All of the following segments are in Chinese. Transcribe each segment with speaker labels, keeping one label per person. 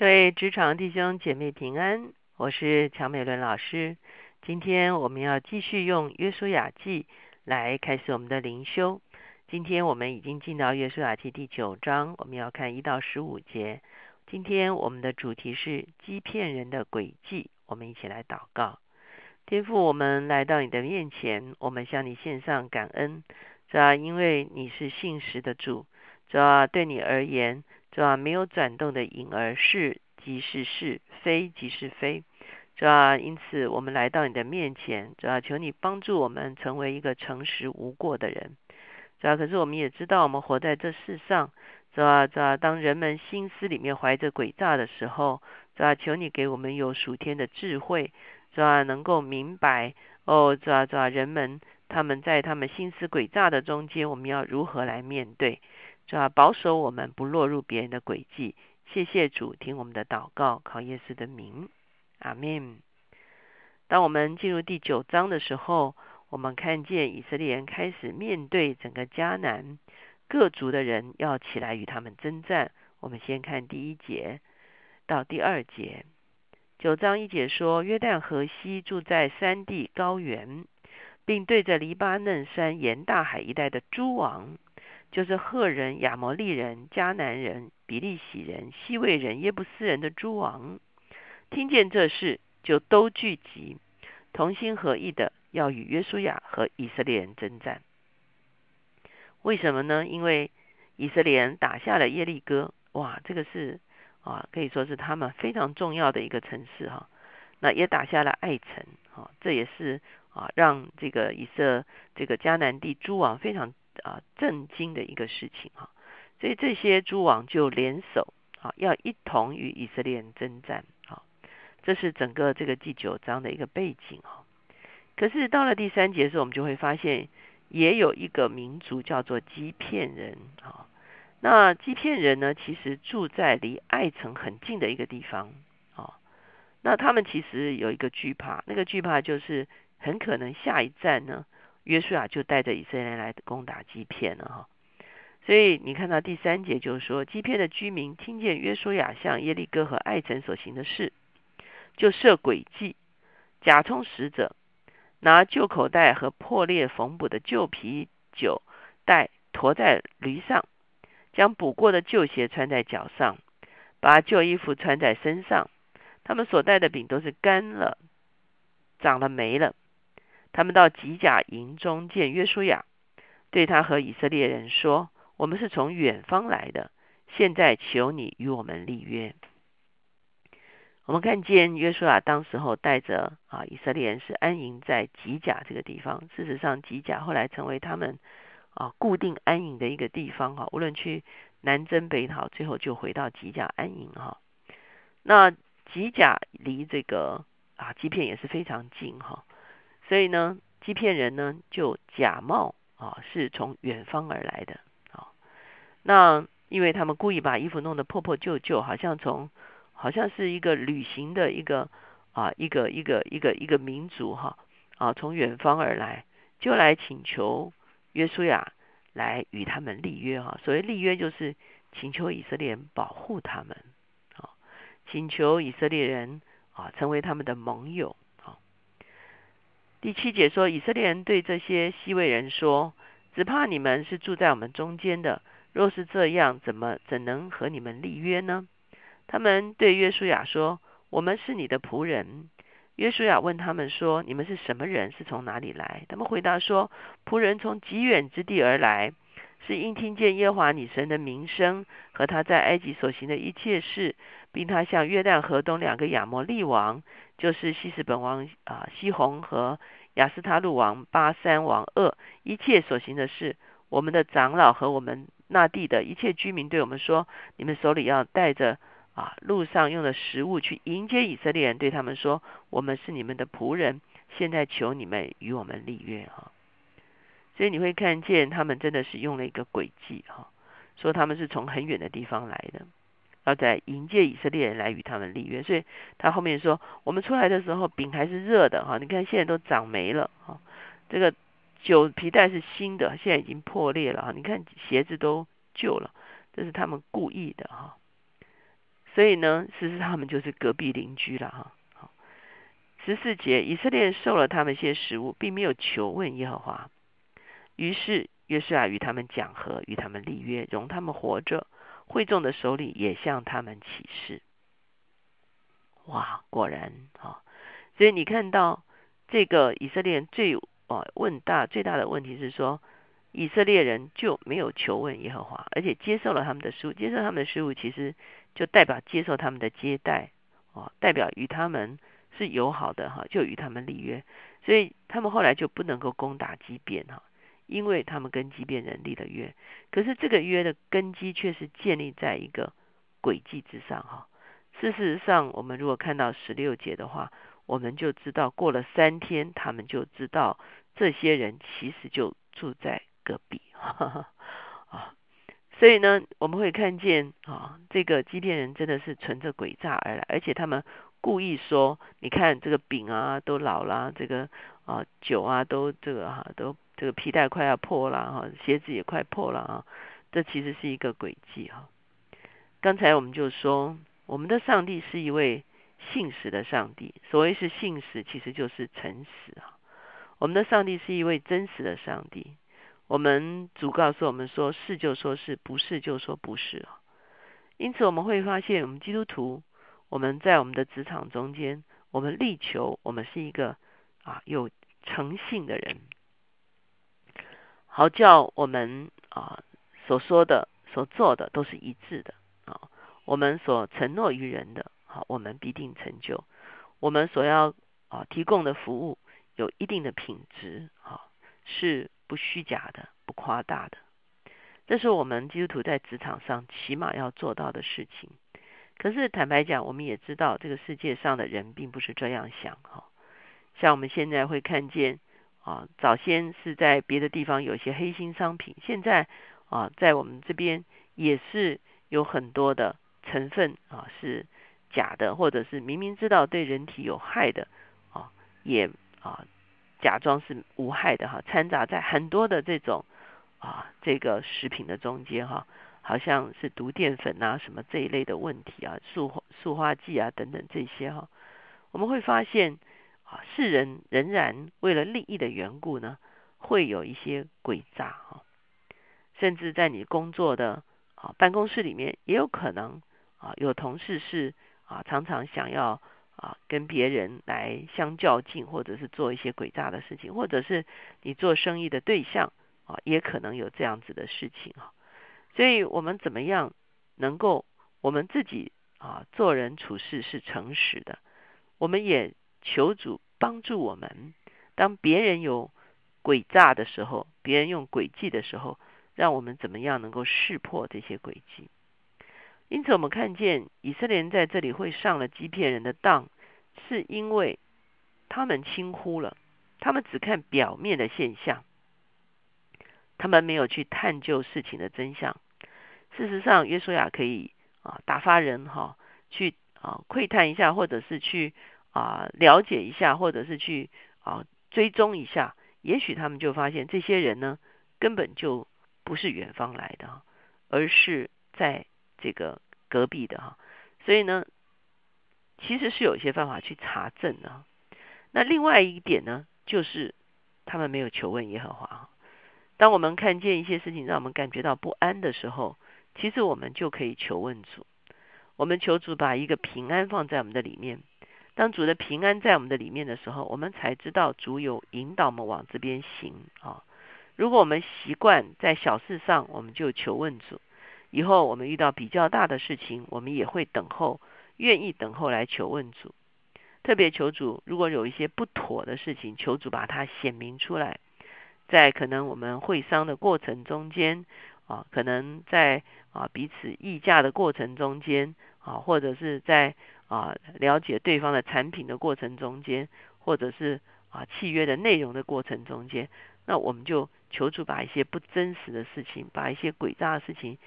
Speaker 1: 各位职场弟兄姐妹平安，我是乔美伦老师。今天我们要继续用约书亚记来开始我们的灵修。今天我们已经进到约书亚记第九章，我们要看一到十五节。今天我们的主题是欺骗人的诡计。我们一起来祷告，天父，我们来到你的面前，我们向你献上感恩，主要因为你是信实的主，主要对你而言。主啊，没有转动的影儿，是即是是，非即是非。主啊，因此我们来到你的面前，主啊，求你帮助我们成为一个诚实无过的人。主啊，可是我们也知道，我们活在这世上，主啊，主啊，当人们心思里面怀着诡诈的时候，主啊，求你给我们有属天的智慧，主啊，能够明白哦，主啊，主啊，人们他们在他们心思诡诈的中间，我们要如何来面对？主要保守我们不落入别人的诡计。谢谢主，听我们的祷告，考耶稣的名，阿门。当我们进入第九章的时候，我们看见以色列人开始面对整个迦南各族的人要起来与他们征战。我们先看第一节到第二节。九章一节说：约旦河西住在山地高原，并对着黎巴嫩山沿大海一带的诸王。就是赫人、亚摩利人、迦南人、比利洗人、西魏人、耶布斯人的诸王，听见这事，就都聚集，同心合意的要与约书亚和以色列人征战。为什么呢？因为以色列人打下了耶利哥，哇，这个是啊，可以说是他们非常重要的一个城市哈。那也打下了爱城，哈，这也是啊，让这个以色这个迦南地诸王非常。啊，震惊的一个事情哈，所以这些诸王就联手啊，要一同与以色列人征战啊，这是整个这个第九章的一个背景哈。可是到了第三节的时候，我们就会发现，也有一个民族叫做基片人啊。那基片人呢，其实住在离爱城很近的一个地方啊。那他们其实有一个惧怕，那个惧怕就是很可能下一站呢。约书亚就带着以色列人来攻打基片了哈，所以你看到第三节就是说，基片的居民听见约书亚向耶利哥和艾城所行的事，就设诡计，假充使者，拿旧口袋和破裂缝补的旧啤酒袋驮在驴上，将补过的旧鞋穿在脚上，把旧衣服穿在身上，他们所带的饼都是干了、长了霉了。他们到吉甲营中见约书亚，对他和以色列人说：“我们是从远方来的，现在求你与我们立约。”我们看见约书亚当时候带着啊以色列人是安营在吉甲这个地方。事实上，吉甲后来成为他们啊固定安营的一个地方哈。无论去南征北讨，最后就回到吉甲安营哈。那吉甲离这个啊基片也是非常近哈。所以呢，欺骗人呢就假冒啊是从远方而来的啊。那因为他们故意把衣服弄得破破旧旧，好像从好像是一个旅行的一个啊一个一个一个一个民族哈啊从远方而来，就来请求约书亚来与他们立约哈。所谓立约就是请求以色列人保护他们啊，请求以色列人啊成为他们的盟友。第七节说，以色列人对这些西魏人说：“只怕你们是住在我们中间的，若是这样，怎么怎能和你们立约呢？”他们对约书亚说：“我们是你的仆人。”约书亚问他们说：“你们是什么人？是从哪里来？”他们回答说：“仆人从极远之地而来，是因听见耶华女神的名声和他在埃及所行的一切事，并他向约旦河东两个亚摩利王。”就是西斯本王啊，西宏和亚斯他路王巴山王二一切所行的事，我们的长老和我们那地的一切居民对我们说：你们手里要带着啊路上用的食物去迎接以色列人，对他们说：我们是你们的仆人，现在求你们与我们立约哈。所以你会看见他们真的是用了一个诡计哈，说他们是从很远的地方来的。要在迎接以色列人来与他们立约，所以他后面说：我们出来的时候饼还是热的哈，你看现在都长霉了哈。这个酒皮带是新的，现在已经破裂了哈。你看鞋子都旧了，这是他们故意的哈。所以呢，其实他们就是隔壁邻居了哈。十四节，以色列人受了他们些食物，并没有求问耶和华。于是约书亚与他们讲和，与他们立约，容他们活着。会众的手里也向他们起誓。哇，果然啊！所以你看到这个以色列人最啊问大最大的问题是说，以色列人就没有求问耶和华，而且接受了他们的书，接受他们的食物，其实就代表接受他们的接待哦，代表与他们是友好的哈，就与他们立约，所以他们后来就不能够攻打基变哈。因为他们跟基变人立了约，可是这个约的根基却是建立在一个诡计之上哈。事实上，我们如果看到十六节的话，我们就知道过了三天，他们就知道这些人其实就住在隔壁 啊。所以呢，我们会看见啊，这个基变人真的是存着诡诈而来，而且他们故意说：“你看这个饼啊都老了，这个啊酒啊都这个哈都。”这个皮带快要破了哈，鞋子也快破了啊，这其实是一个诡计哈。刚才我们就说，我们的上帝是一位信实的上帝。所谓是信实，其实就是诚实啊。我们的上帝是一位真实的上帝。我们主告诉我们说，是就说是不是就说不是啊。因此我们会发现，我们基督徒，我们在我们的职场中间，我们力求我们是一个啊有诚信的人。好叫我们啊所说的、所做的都是一致的啊。我们所承诺于人的，好，我们必定成就。我们所要啊提供的服务有一定的品质，啊，是不虚假的、不夸大的。这是我们基督徒在职场上起码要做到的事情。可是坦白讲，我们也知道这个世界上的人并不是这样想哈。像我们现在会看见。啊，早先是在别的地方有一些黑心商品，现在啊，在我们这边也是有很多的成分啊是假的，或者是明明知道对人体有害的啊，也啊假装是无害的哈，掺杂在很多的这种啊这个食品的中间哈，好像是毒淀粉啊什么这一类的问题啊，塑塑化剂啊等等这些哈，我们会发现。啊，世人仍然为了利益的缘故呢，会有一些诡诈哈，甚至在你工作的啊办公室里面，也有可能啊有同事是啊常常想要啊跟别人来相较劲，或者是做一些诡诈的事情，或者是你做生意的对象啊，也可能有这样子的事情啊。所以我们怎么样能够我们自己啊做人处事是诚实的，我们也。求主帮助我们，当别人有诡诈的时候，别人用诡计的时候，让我们怎么样能够识破这些诡计？因此，我们看见以色列人在这里会上了欺骗人的当，是因为他们轻忽了，他们只看表面的现象，他们没有去探究事情的真相。事实上，约书亚可以啊打发人哈去啊窥探一下，或者是去。啊，了解一下，或者是去啊追踪一下，也许他们就发现这些人呢，根本就不是远方来的，而是在这个隔壁的哈。所以呢，其实是有一些方法去查证的。那另外一点呢，就是他们没有求问耶和华。当我们看见一些事情让我们感觉到不安的时候，其实我们就可以求问主。我们求主把一个平安放在我们的里面。当主的平安在我们的里面的时候，我们才知道主有引导我们往这边行啊。如果我们习惯在小事上，我们就求问主；以后我们遇到比较大的事情，我们也会等候，愿意等候来求问主。特别求主，如果有一些不妥的事情，求主把它显明出来。在可能我们会商的过程中间啊，可能在啊彼此议价的过程中间啊，或者是在。啊，了解对方的产品的过程中间，或者是啊契约的内容的过程中间，那我们就求助把一些不真实的事情，把一些诡诈的事情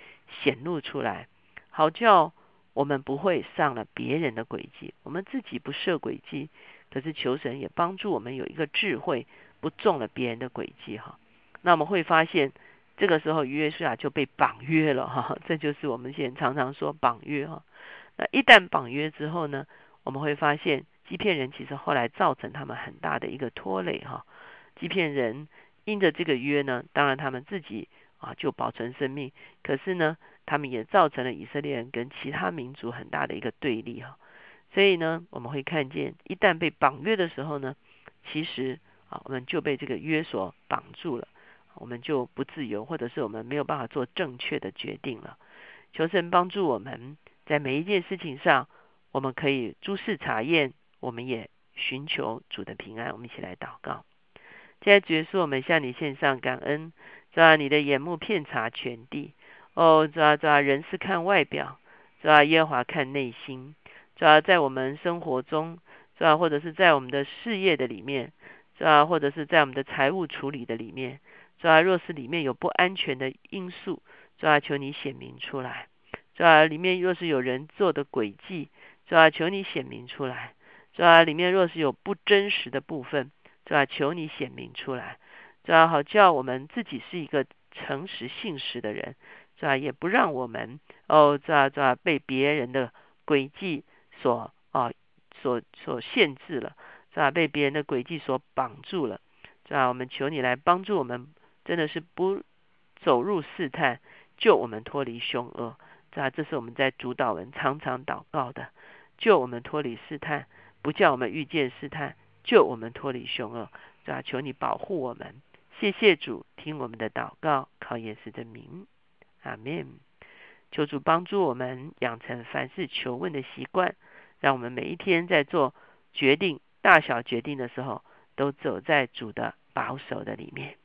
Speaker 1: 显露出来，好叫我们不会上了别人的诡计，我们自己不设诡计，可是求神也帮助我们有一个智慧，不中了别人的诡计哈。那我们会发现，这个时候约书亚就被绑约了哈，这就是我们现在常常说绑约哈。那一旦绑约之后呢，我们会发现欺骗人其实后来造成他们很大的一个拖累哈。欺骗人因着这个约呢，当然他们自己啊就保存生命，可是呢，他们也造成了以色列人跟其他民族很大的一个对立哈。所以呢，我们会看见一旦被绑约的时候呢，其实啊我们就被这个约所绑住了，我们就不自由，或者是我们没有办法做正确的决定了。求神帮助我们在每一件事情上，我们可以诸事查验，我们也寻求主的平安。我们一起来祷告。现在主耶稣，我们向你献上感恩，主啊，你的眼目遍察全地。哦，主啊，主啊，人是看外表，主啊，耶和华看内心。主要在我们生活中，主要或者是在我们的事业的里面，主要或者是在我们的财务处理的里面，主要若是里面有不安全的因素。主啊，求你显明出来。主啊，里面若是有人做的诡计，主啊，求你显明出来。主啊，里面若是有不真实的部分，主啊，求你显明出来。主啊，好叫我们自己是一个诚实信实的人。主啊，也不让我们哦，主啊，主啊，被别人的诡计所啊所所限制了，是吧？被别人的诡计所绑住了，是吧？我们求你来帮助我们，真的是不走入试探。救我们脱离凶恶，是啊这是我们在主导文常常祷告的。救我们脱离试探，不叫我们遇见试探。救我们脱离凶恶，这求你保护我们。谢谢主，听我们的祷告，靠耶稣的名，阿门。求主帮助我们养成凡事求问的习惯，让我们每一天在做决定、大小决定的时候，都走在主的保守的里面。